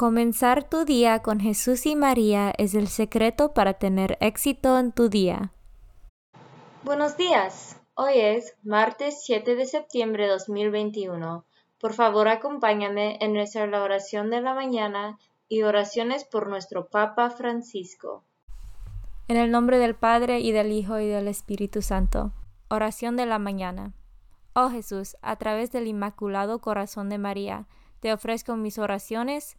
Comenzar tu día con Jesús y María es el secreto para tener éxito en tu día. Buenos días. Hoy es martes 7 de septiembre de 2021. Por favor, acompáñame en nuestra oración de la mañana y oraciones por nuestro Papa Francisco. En el nombre del Padre y del Hijo y del Espíritu Santo. Oración de la mañana. Oh Jesús, a través del Inmaculado Corazón de María, te ofrezco mis oraciones,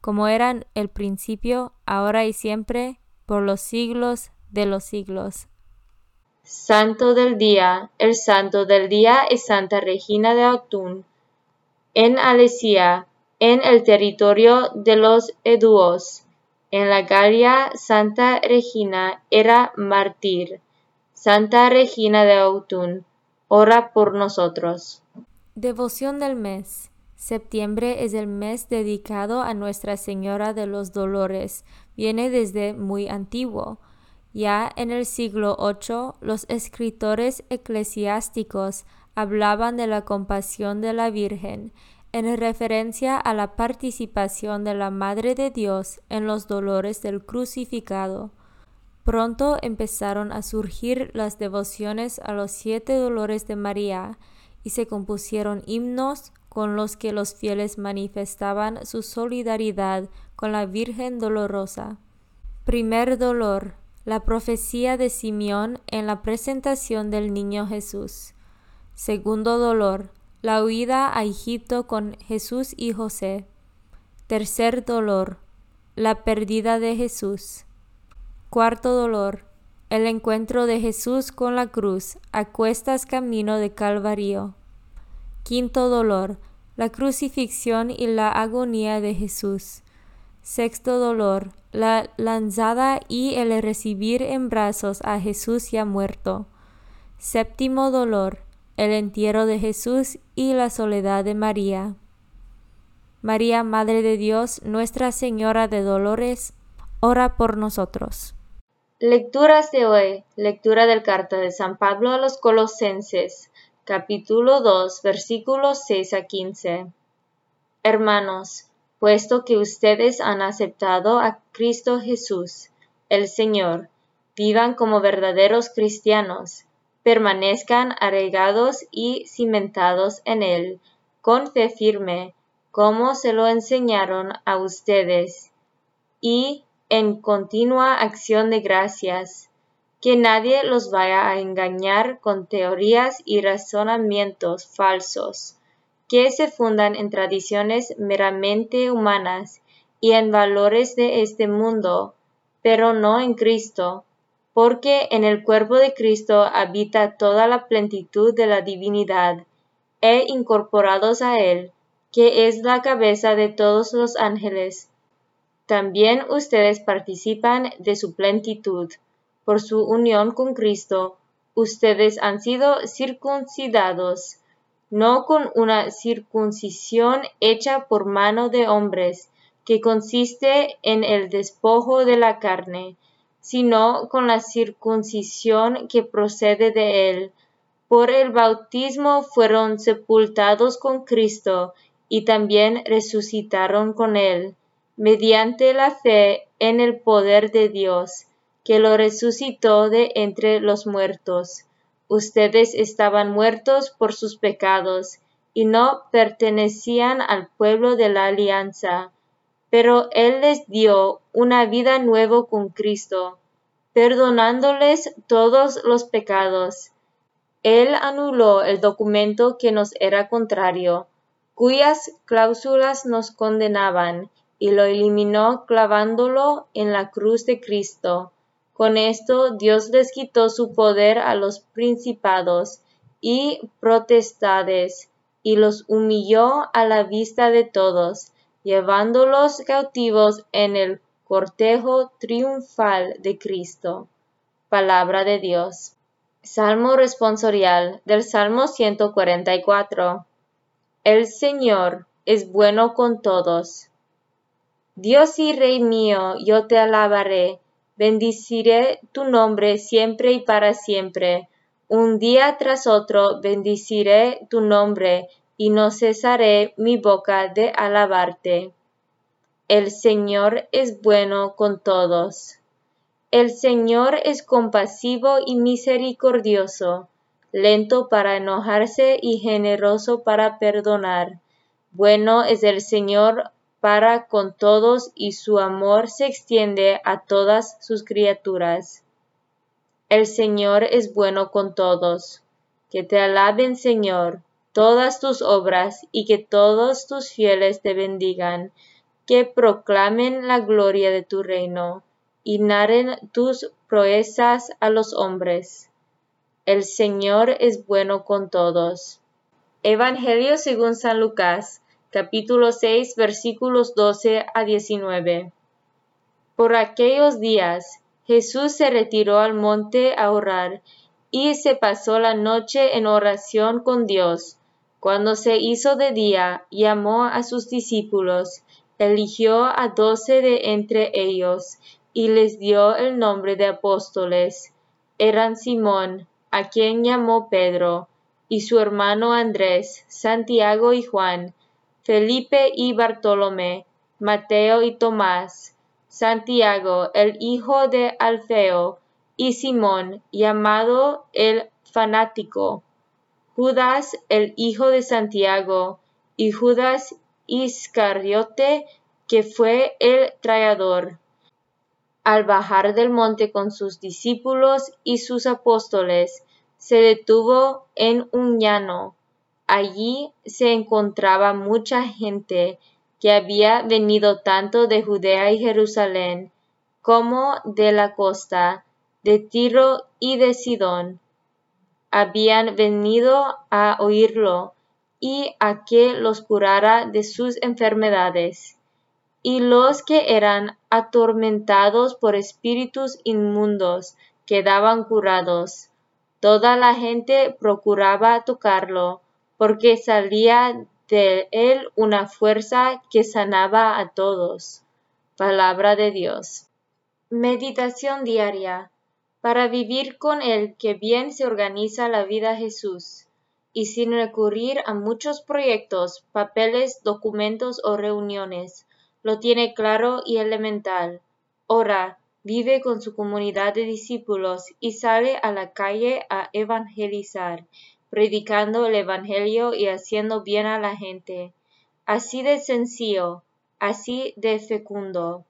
como eran el principio, ahora y siempre, por los siglos de los siglos. Santo del día, el santo del día es Santa Regina de Autun, en Alesia, en el territorio de los Eduos. En la Galia, Santa Regina era mártir. Santa Regina de Autun, ora por nosotros. Devoción del mes. Septiembre es el mes dedicado a Nuestra Señora de los Dolores. Viene desde muy antiguo. Ya en el siglo VIII, los escritores eclesiásticos hablaban de la compasión de la Virgen en referencia a la participación de la Madre de Dios en los dolores del crucificado. Pronto empezaron a surgir las devociones a los siete dolores de María y se compusieron himnos, con los que los fieles manifestaban su solidaridad con la Virgen Dolorosa. Primer dolor. La profecía de Simeón en la presentación del niño Jesús. Segundo dolor. La huida a Egipto con Jesús y José. Tercer dolor. La pérdida de Jesús. Cuarto dolor. El encuentro de Jesús con la cruz a cuestas camino de Calvario. Quinto dolor, la crucifixión y la agonía de Jesús. Sexto dolor, la lanzada y el recibir en brazos a Jesús ya muerto. Séptimo dolor, el entierro de Jesús y la soledad de María. María, Madre de Dios, Nuestra Señora de Dolores, ora por nosotros. Lecturas de hoy. Lectura del carta de San Pablo a los Colosenses capítulo 2, versículos 6 a 15. Hermanos, puesto que ustedes han aceptado a Cristo Jesús, el Señor, vivan como verdaderos cristianos, permanezcan arraigados y cimentados en Él, con fe firme, como se lo enseñaron a ustedes, y en continua acción de gracias que nadie los vaya a engañar con teorías y razonamientos falsos, que se fundan en tradiciones meramente humanas y en valores de este mundo, pero no en Cristo. porque en el cuerpo de Cristo habita toda la plenitud de la divinidad, e incorporados a Él, que es la cabeza de todos los ángeles. También ustedes participan de su plenitud. Por su unión con Cristo, ustedes han sido circuncidados, no con una circuncisión hecha por mano de hombres, que consiste en el despojo de la carne, sino con la circuncisión que procede de él. Por el bautismo fueron sepultados con Cristo y también resucitaron con él, mediante la fe en el poder de Dios, que lo resucitó de entre los muertos. Ustedes estaban muertos por sus pecados y no pertenecían al pueblo de la alianza pero Él les dio una vida nueva con Cristo, perdonándoles todos los pecados. Él anuló el documento que nos era contrario, cuyas cláusulas nos condenaban, y lo eliminó clavándolo en la cruz de Cristo. Con esto Dios les quitó su poder a los principados y protestades, y los humilló a la vista de todos llevándolos cautivos en el cortejo triunfal de Cristo. Palabra de Dios. Salmo responsorial del Salmo 144. El Señor es bueno con todos. Dios y Rey mío, yo te alabaré, bendiciré tu nombre siempre y para siempre. Un día tras otro bendiciré tu nombre y no cesaré mi boca de alabarte. El Señor es bueno con todos. El Señor es compasivo y misericordioso, lento para enojarse y generoso para perdonar. Bueno es el Señor para con todos y su amor se extiende a todas sus criaturas. El Señor es bueno con todos. Que te alaben, Señor todas tus obras y que todos tus fieles te bendigan, que proclamen la gloria de tu reino y narren tus proezas a los hombres. El Señor es bueno con todos. Evangelio según San Lucas, capítulo 6, versículos 12 a 19. Por aquellos días, Jesús se retiró al monte a orar y se pasó la noche en oración con Dios. Cuando se hizo de día, llamó a sus discípulos, eligió a doce de entre ellos, y les dio el nombre de apóstoles. Eran Simón, a quien llamó Pedro, y su hermano Andrés, Santiago y Juan, Felipe y Bartolomé, Mateo y Tomás, Santiago, el hijo de Alfeo, y Simón, llamado el fanático, Judas el hijo de Santiago, y Judas Iscariote, que fue el traidor. Al bajar del monte con sus discípulos y sus apóstoles, se detuvo en un llano. Allí se encontraba mucha gente que había venido tanto de Judea y Jerusalén como de la costa, de Tiro y de Sidón habían venido a oírlo y a que los curara de sus enfermedades. Y los que eran atormentados por espíritus inmundos quedaban curados. Toda la gente procuraba tocarlo, porque salía de él una fuerza que sanaba a todos. Palabra de Dios. Meditación diaria para vivir con el que bien se organiza la vida Jesús, y sin recurrir a muchos proyectos, papeles, documentos o reuniones. Lo tiene claro y elemental. Ora, vive con su comunidad de discípulos y sale a la calle a evangelizar, predicando el Evangelio y haciendo bien a la gente. Así de sencillo, así de fecundo.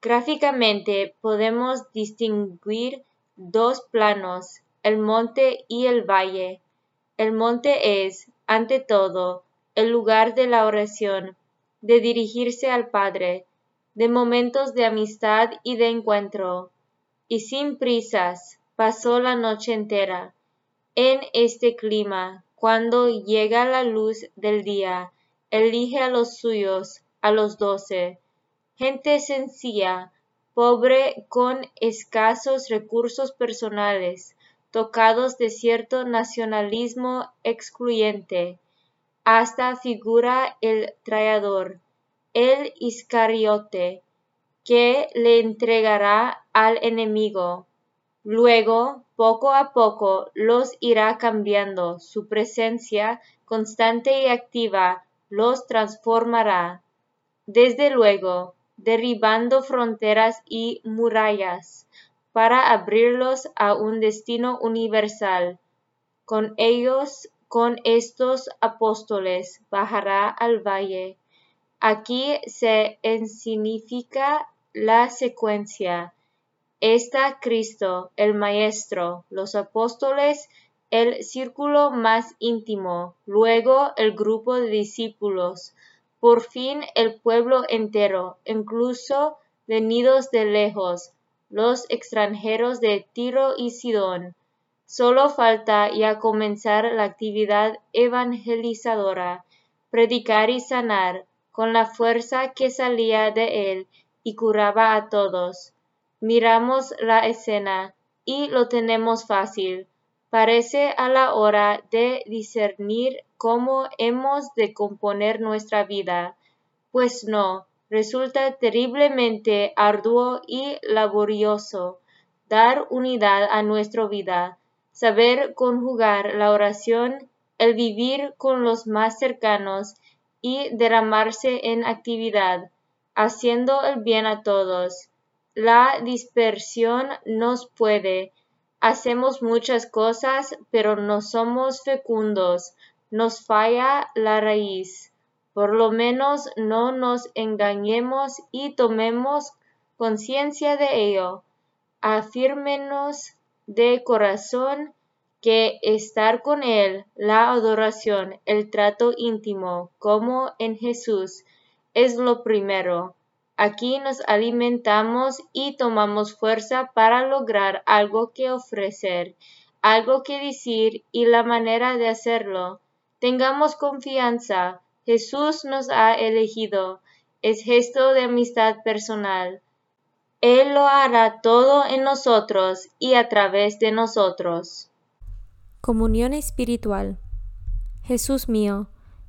Gráficamente podemos distinguir dos planos, el monte y el valle. El monte es, ante todo, el lugar de la oración, de dirigirse al Padre, de momentos de amistad y de encuentro. y sin prisas pasó la noche entera. En este clima, cuando llega la luz del día, elige a los suyos, a los doce, gente sencilla, pobre con escasos recursos personales, tocados de cierto nacionalismo excluyente. Hasta figura el traidor, el Iscariote, que le entregará al enemigo. Luego, poco a poco, los irá cambiando. Su presencia constante y activa los transformará. Desde luego, derribando fronteras y murallas para abrirlos a un destino universal. Con ellos, con estos apóstoles, bajará al valle. Aquí se ensignifica la secuencia. Está Cristo, el Maestro, los apóstoles, el círculo más íntimo, luego el grupo de discípulos, por fin el pueblo entero, incluso venidos de lejos, los extranjeros de Tiro y Sidón. Solo falta ya comenzar la actividad evangelizadora, predicar y sanar, con la fuerza que salía de él y curaba a todos. Miramos la escena y lo tenemos fácil. Parece a la hora de discernir cómo hemos de componer nuestra vida. Pues no, resulta terriblemente arduo y laborioso dar unidad a nuestra vida, saber conjugar la oración, el vivir con los más cercanos y derramarse en actividad, haciendo el bien a todos. La dispersión nos puede. Hacemos muchas cosas, pero no somos fecundos. Nos falla la raíz. Por lo menos no nos engañemos y tomemos conciencia de ello. Afírmenos de corazón que estar con Él, la adoración, el trato íntimo, como en Jesús, es lo primero. Aquí nos alimentamos y tomamos fuerza para lograr algo que ofrecer, algo que decir y la manera de hacerlo. Tengamos confianza. Jesús nos ha elegido. Es gesto de amistad personal. Él lo hará todo en nosotros y a través de nosotros. Comunión espiritual. Jesús mío,